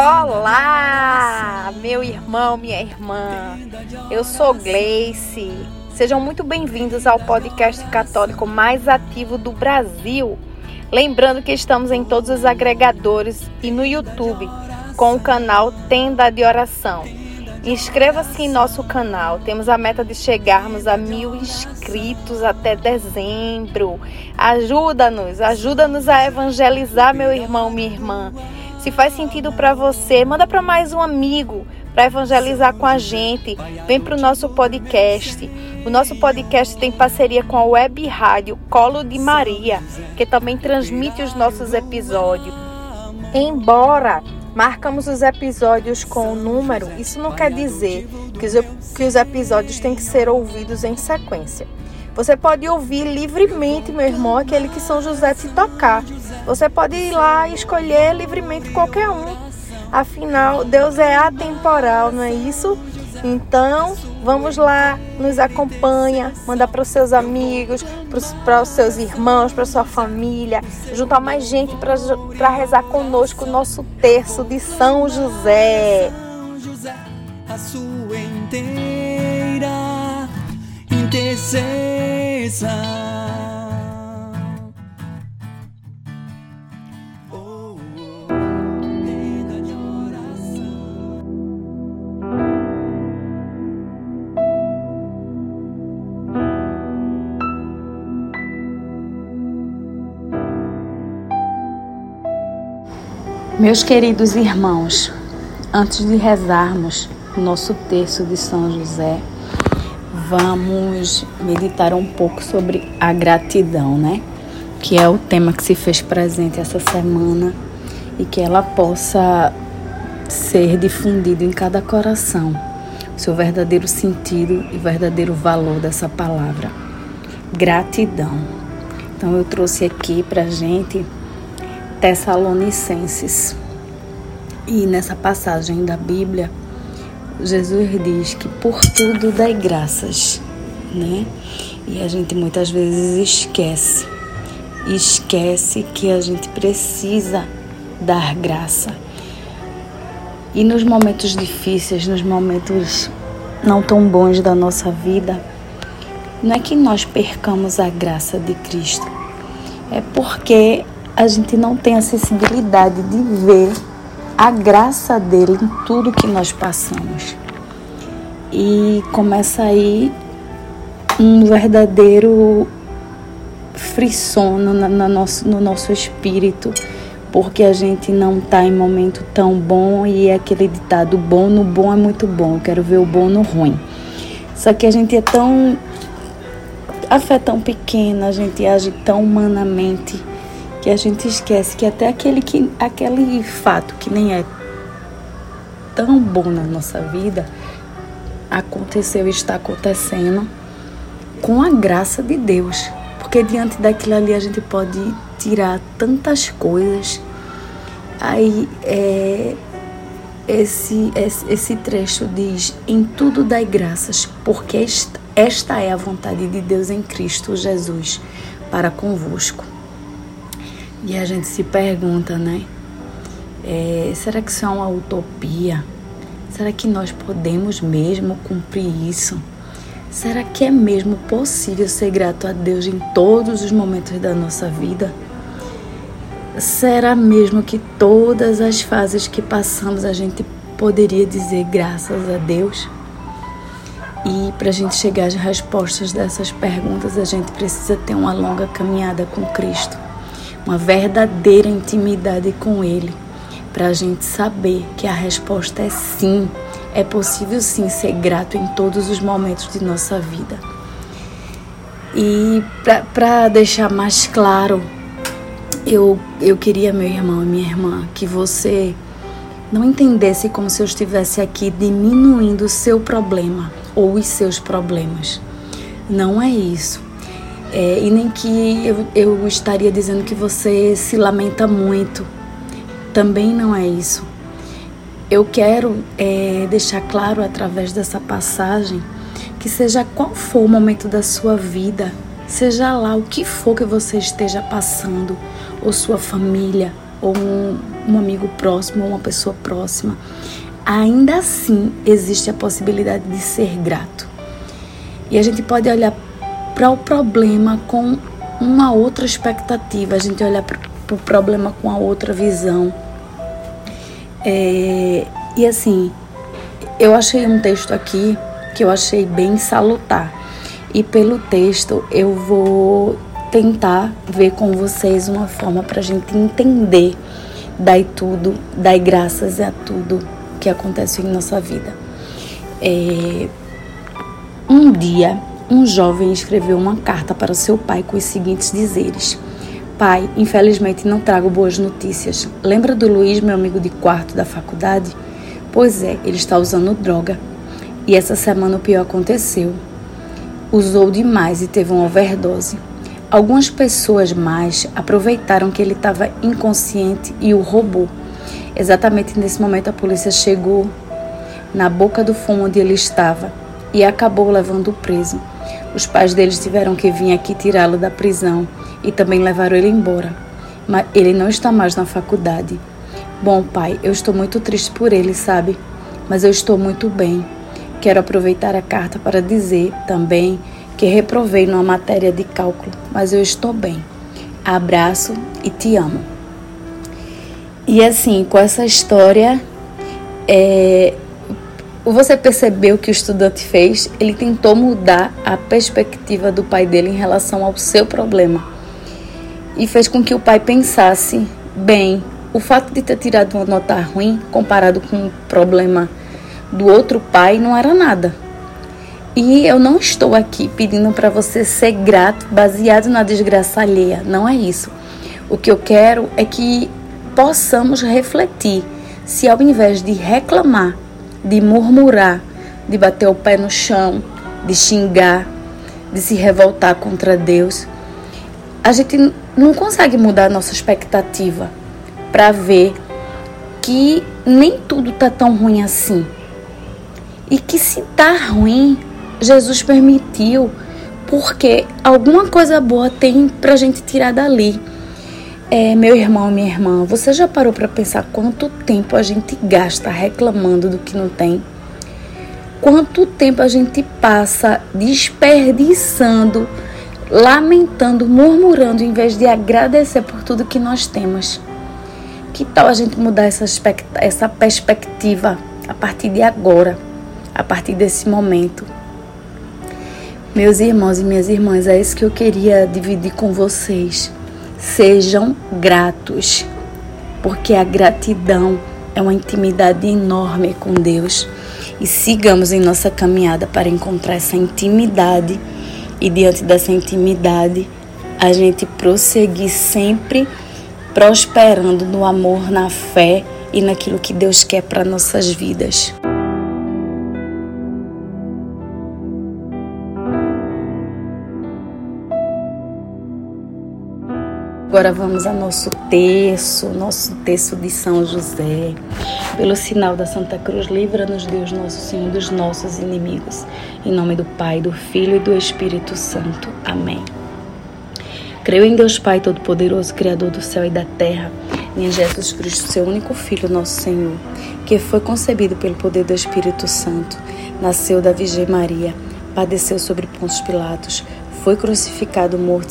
Olá, meu irmão, minha irmã. Eu sou Gleice. Sejam muito bem-vindos ao podcast católico mais ativo do Brasil. Lembrando que estamos em todos os agregadores e no YouTube com o canal Tenda de Oração. Inscreva-se em nosso canal. Temos a meta de chegarmos a mil inscritos até dezembro. Ajuda-nos, ajuda-nos a evangelizar, meu irmão, minha irmã. Se faz sentido para você, manda para mais um amigo para evangelizar com a gente. Vem para o nosso podcast. O nosso podcast tem parceria com a web rádio Colo de Maria, que também transmite os nossos episódios. Embora marcamos os episódios com o número, isso não quer dizer que os, episódios têm que ser ouvidos em sequência. Você pode ouvir livremente, meu irmão, aquele que São José te tocar. Você pode ir lá e escolher livremente qualquer um. Afinal, Deus é atemporal, não é isso? Então, vamos lá, nos acompanha, manda para os seus amigos, para os seus irmãos, para sua família, juntar mais gente para rezar conosco o nosso terço de São José. A sua inteira intercessão. Meus queridos irmãos, antes de rezarmos nosso terço de São José, vamos meditar um pouco sobre a gratidão, né? Que é o tema que se fez presente essa semana e que ela possa ser difundido em cada coração, o seu verdadeiro sentido e verdadeiro valor dessa palavra. Gratidão. Então eu trouxe aqui pra gente Tessalonicenses. E nessa passagem da Bíblia, Jesus diz que por tudo dai graças, né? E a gente muitas vezes esquece, esquece que a gente precisa dar graça. E nos momentos difíceis, nos momentos não tão bons da nossa vida, não é que nós percamos a graça de Cristo, é porque a gente não tem a sensibilidade de ver a graça dele em tudo que nós passamos. E começa aí um verdadeiro frissono no, no, nosso, no nosso espírito, porque a gente não está em momento tão bom e é aquele ditado: bom no bom é muito bom, eu quero ver o bom no ruim. Só que a gente é tão. A fé é tão pequena, a gente age tão humanamente que a gente esquece que até aquele, que, aquele fato que nem é tão bom na nossa vida aconteceu e está acontecendo com a graça de Deus. Porque diante daquilo ali a gente pode tirar tantas coisas. Aí é, esse, esse, trecho diz: Em tudo dai graças, porque esta é a vontade de Deus em Cristo Jesus para convosco. E a gente se pergunta, né? É, será que isso é uma utopia? Será que nós podemos mesmo cumprir isso? Será que é mesmo possível ser grato a Deus em todos os momentos da nossa vida? Será mesmo que todas as fases que passamos a gente poderia dizer graças a Deus? E para a gente chegar às respostas dessas perguntas, a gente precisa ter uma longa caminhada com Cristo uma verdadeira intimidade com Ele, para a gente saber que a resposta é sim, é possível sim ser grato em todos os momentos de nossa vida. E para deixar mais claro, eu, eu queria, meu irmão e minha irmã, que você não entendesse como se eu estivesse aqui diminuindo o seu problema ou os seus problemas. Não é isso. É, e nem que eu, eu estaria dizendo que você se lamenta muito. Também não é isso. Eu quero é, deixar claro através dessa passagem que, seja qual for o momento da sua vida, seja lá o que for que você esteja passando, ou sua família, ou um, um amigo próximo, ou uma pessoa próxima, ainda assim existe a possibilidade de ser grato. E a gente pode olhar para o problema com uma outra expectativa, a gente olha para o problema com a outra visão. É, e assim, eu achei um texto aqui que eu achei bem salutar. E pelo texto eu vou tentar ver com vocês uma forma para a gente entender dai tudo, dai graças a tudo que acontece em nossa vida. É, um dia, um jovem escreveu uma carta para seu pai com os seguintes dizeres: Pai, infelizmente não trago boas notícias. Lembra do Luiz, meu amigo de quarto da faculdade? Pois é, ele está usando droga. E essa semana o pior aconteceu. Usou demais e teve uma overdose. Algumas pessoas mais aproveitaram que ele estava inconsciente e o roubou. Exatamente nesse momento a polícia chegou na boca do fumo onde ele estava e acabou levando o preso. Os pais deles tiveram que vir aqui tirá-lo da prisão e também levaram ele embora. Mas ele não está mais na faculdade. Bom, pai, eu estou muito triste por ele, sabe? Mas eu estou muito bem. Quero aproveitar a carta para dizer também que reprovei numa matéria de cálculo, mas eu estou bem. Abraço e te amo. E assim, com essa história, é, você percebeu que o estudante fez? Ele tentou mudar a perspectiva do pai dele em relação ao seu problema. E fez com que o pai pensasse: bem, o fato de ter tirado uma nota ruim comparado com o problema do outro pai não era nada. E eu não estou aqui pedindo para você ser grato baseado na desgraça alheia, não é isso. O que eu quero é que possamos refletir se ao invés de reclamar, de murmurar, de bater o pé no chão, de xingar, de se revoltar contra Deus, a gente não consegue mudar a nossa expectativa para ver que nem tudo tá tão ruim assim. E que se tá ruim, Jesus permitiu, porque alguma coisa boa tem pra gente tirar dali. É, meu irmão, minha irmã, você já parou para pensar quanto tempo a gente gasta reclamando do que não tem? Quanto tempo a gente passa desperdiçando, lamentando, murmurando, em vez de agradecer por tudo que nós temos? Que tal a gente mudar essa, essa perspectiva a partir de agora, a partir desse momento? Meus irmãos e minhas irmãs, é isso que eu queria dividir com vocês. Sejam gratos, porque a gratidão é uma intimidade enorme com Deus. E sigamos em nossa caminhada para encontrar essa intimidade e diante dessa intimidade a gente prosseguir sempre prosperando no amor, na fé e naquilo que Deus quer para nossas vidas. Agora vamos ao nosso terço, nosso terço de São José. Pelo sinal da Santa Cruz, livra-nos Deus nosso Senhor dos nossos inimigos. Em nome do Pai, do Filho e do Espírito Santo. Amém. Creio em Deus Pai Todo-Poderoso, Criador do céu e da terra, e em Jesus Cristo, seu único Filho, nosso Senhor, que foi concebido pelo poder do Espírito Santo, nasceu da Virgem Maria, padeceu sobre Pontos Pilatos, foi crucificado, morto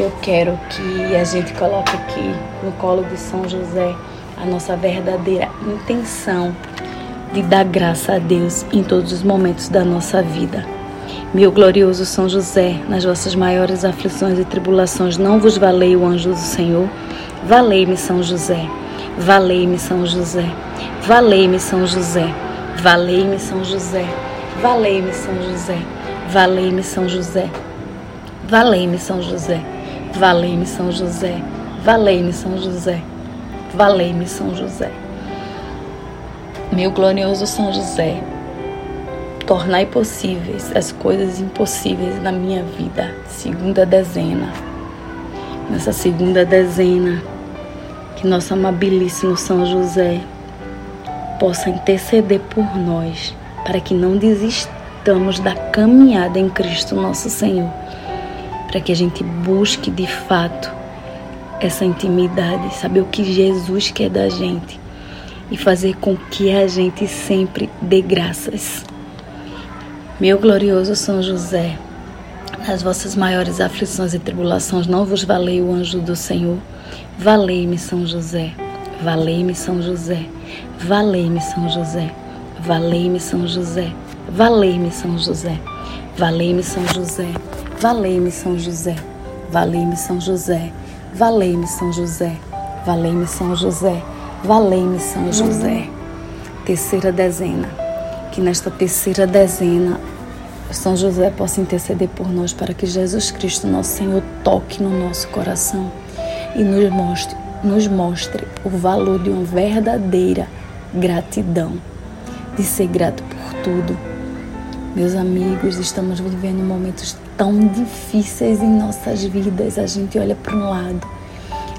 eu quero que a gente coloque aqui no colo de São José a nossa verdadeira intenção de dar graça a Deus em todos os momentos da nossa vida. Meu glorioso São José, nas vossas maiores aflições e tribulações, não vos valei o anjo do Senhor? Valei-me, São José. Valei-me, São José. Valei-me, São José. Valei-me, São José. Valei-me, São José. Valei-me, São José. Valei-me, São José. Valei-me São José, valei-me São José, valei-me São José. Meu glorioso São José, tornai possíveis as coisas impossíveis na minha vida. Segunda dezena. Nessa segunda dezena, que nosso amabilíssimo São José possa interceder por nós, para que não desistamos da caminhada em Cristo nosso Senhor, para que a gente busque de fato essa intimidade, saber o que Jesus quer da gente e fazer com que a gente sempre dê graças. Meu glorioso São José, nas vossas maiores aflições e tribulações não vos valei o anjo do Senhor. Valei-me, São José. Valei-me, São José. Valei-me, São José. Valei-me, São José. Valei-me, São José. Valei-me, São José. Valei-me, São José. Valei-me, São José. Valei-me, São José. Valei-me, São José. Valei-me, São José. Terceira dezena. Que nesta terceira dezena São José possa interceder por nós para que Jesus Cristo, nosso Senhor, toque no nosso coração e nos mostre nos mostre o valor de uma verdadeira gratidão, de ser grato por tudo. Meus amigos, estamos vivendo momentos tão difíceis em nossas vidas. A gente olha para um lado,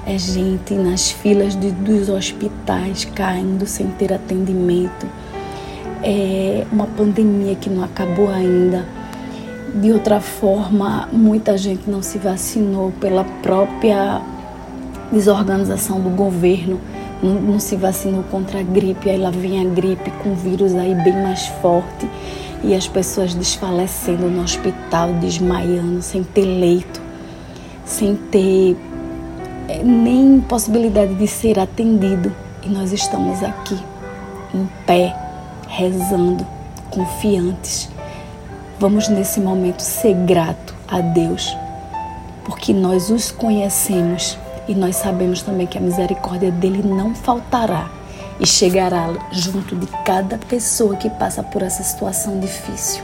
é gente nas filas de, dos hospitais caindo sem ter atendimento, é uma pandemia que não acabou ainda. De outra forma, muita gente não se vacinou pela própria desorganização do governo, não, não, se vacinou contra a gripe, aí lá vem a gripe com vírus aí bem mais forte e as pessoas desfalecendo no hospital, desmaiando, sem ter leito, sem ter é, nem possibilidade de ser atendido. E nós estamos aqui, em pé, rezando, confiantes. Vamos nesse momento ser grato a Deus, porque nós os conhecemos e nós sabemos também que a misericórdia dele não faltará e chegará junto de cada pessoa que passa por essa situação difícil.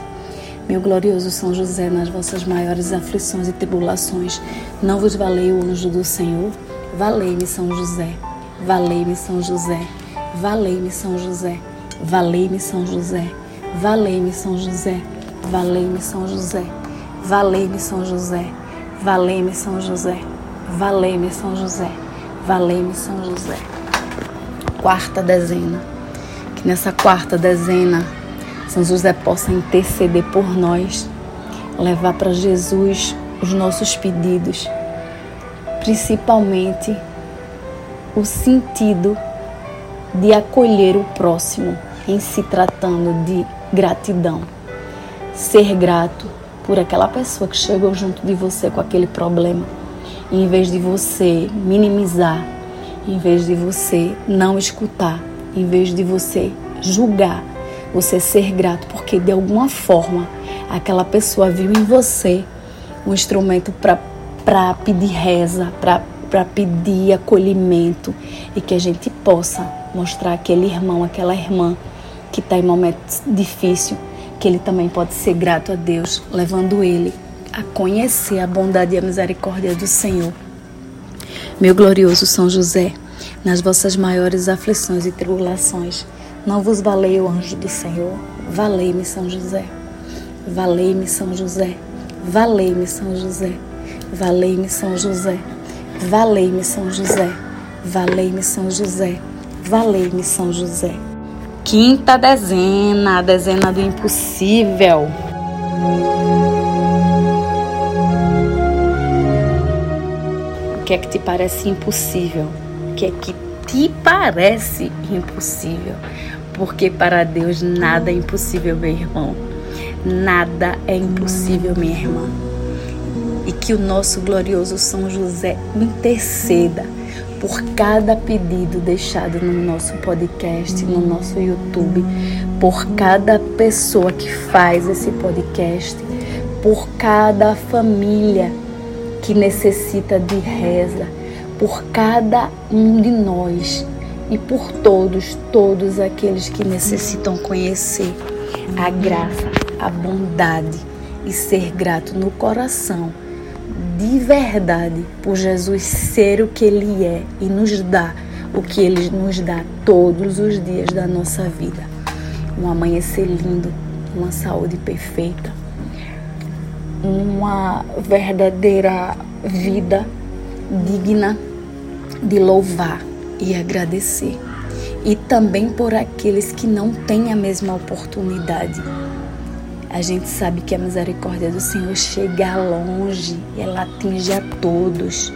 Meu glorioso São José, nas vossas maiores aflições e tribulações, não vos valei o anjo do Senhor? Valei-me, São José. Valei-me, São José. Valei-me, São José. Valei-me, São José. Valei-me, São José. Valei-me, São José. Valei-me, São José. Valei-me, São José. Valei-me São José, valei-me São José. Quarta dezena. Que nessa quarta dezena, São José possa interceder por nós, levar para Jesus os nossos pedidos, principalmente o sentido de acolher o próximo em se tratando de gratidão. Ser grato por aquela pessoa que chegou junto de você com aquele problema em vez de você minimizar, em vez de você não escutar, em vez de você julgar, você ser grato, porque de alguma forma aquela pessoa viu em você um instrumento para pedir reza, para pedir acolhimento e que a gente possa mostrar aquele irmão, aquela irmã que está em momento difícil, que ele também pode ser grato a Deus, levando ele a conhecer a bondade e a misericórdia do Senhor. Meu glorioso São José, nas vossas maiores aflições e tribulações, não vos valei o anjo do Senhor? Valei-me, São José. Valei-me, São José. Valei-me, São José. Valei-me, São José. Valei-me, São José. Valei-me, São José. Valei-me, São José. Quinta dezena, a dezena do impossível. Que é que te parece impossível? O que é que te parece impossível? Porque para Deus nada é impossível, meu irmão. Nada é impossível, minha irmã. E que o nosso glorioso São José interceda por cada pedido deixado no nosso podcast, no nosso YouTube, por cada pessoa que faz esse podcast, por cada família que necessita de reza por cada um de nós e por todos, todos aqueles que necessitam conhecer a graça, a bondade e ser grato no coração, de verdade, por Jesus ser o que Ele é e nos dar o que Ele nos dá todos os dias da nossa vida. Um amanhecer lindo, uma saúde perfeita, uma verdadeira vida digna de louvar e agradecer. E também por aqueles que não têm a mesma oportunidade. A gente sabe que a misericórdia do Senhor chega longe, ela atinge a todos.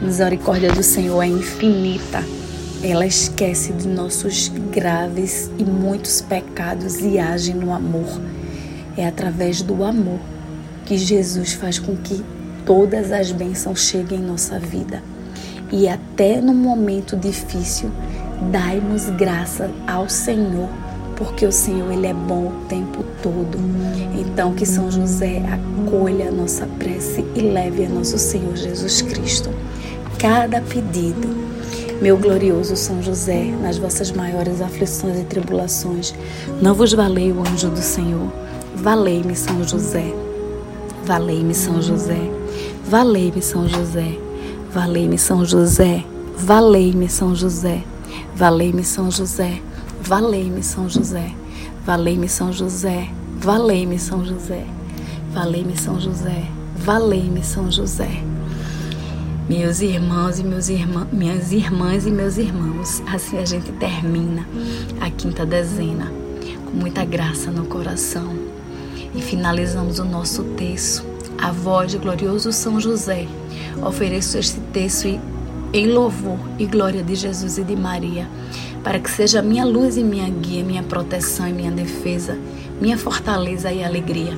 A misericórdia do Senhor é infinita. Ela esquece de nossos graves e muitos pecados e age no amor. É através do amor que Jesus faz com que todas as bênçãos cheguem em nossa vida. E até no momento difícil, dai-nos graça ao Senhor, porque o Senhor ele é bom o tempo todo. Então que São José acolha a nossa prece e leve a nosso Senhor Jesus Cristo. Cada pedido, meu glorioso São José, nas vossas maiores aflições e tribulações, não vos valei o anjo do Senhor. Valei-me, São José. Valei-me, São José. Valei-me São José, valei-me São José, valei-me São José, valei-me São José, valei-me São José, valei-me São José, valei-me São José, valei-me São José, valei-me São José. Meus irmãos e meus irmãs, minhas irmãs e meus irmãos, assim a gente termina a quinta dezena com muita graça no coração e finalizamos o nosso texto a voz de glorioso São José, ofereço este texto em louvor e glória de Jesus e de Maria, para que seja minha luz e minha guia, minha proteção e minha defesa, minha fortaleza e alegria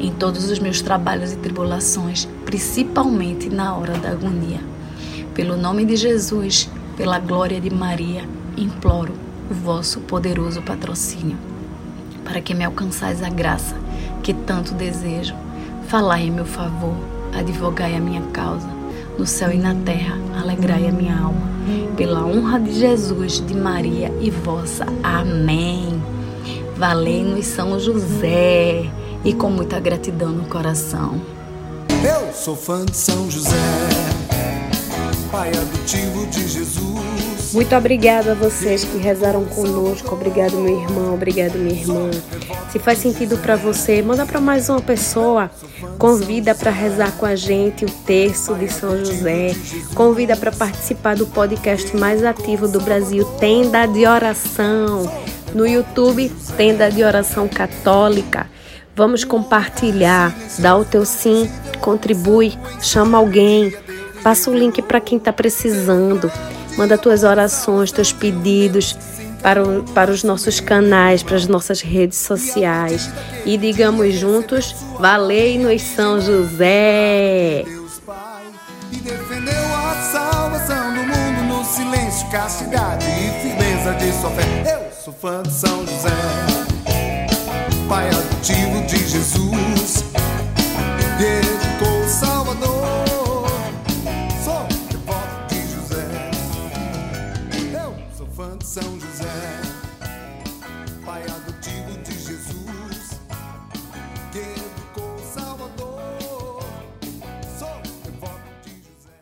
em todos os meus trabalhos e tribulações, principalmente na hora da agonia. Pelo nome de Jesus, pela glória de Maria, imploro o vosso poderoso patrocínio, para que me alcançais a graça que tanto desejo Falai em meu favor, advogai a minha causa. No céu e na terra, alegrai a minha alma. Pela honra de Jesus, de Maria e vossa. Amém. Valei-nos São José e com muita gratidão no coração. Eu sou fã de São José, pai adotivo de Jesus. Muito obrigado a vocês que rezaram conosco. Obrigado, meu irmão. Obrigado, minha irmã. Se faz sentido para você, manda para mais uma pessoa. Convida para rezar com a gente o terço de São José. Convida para participar do podcast mais ativo do Brasil, Tenda de Oração. No YouTube, Tenda de Oração Católica. Vamos compartilhar, dá o teu sim, contribui, chama alguém, passa o link para quem está precisando. Manda tuas orações, teus pedidos para, o, para os nossos canais, para as nossas redes sociais. E digamos juntos: Valei-nos São José! E defendeu a salvação do mundo no silêncio, castidade e firmeza de sua fé. Eu sou fã de São José, Pai adotivo de Jesus. São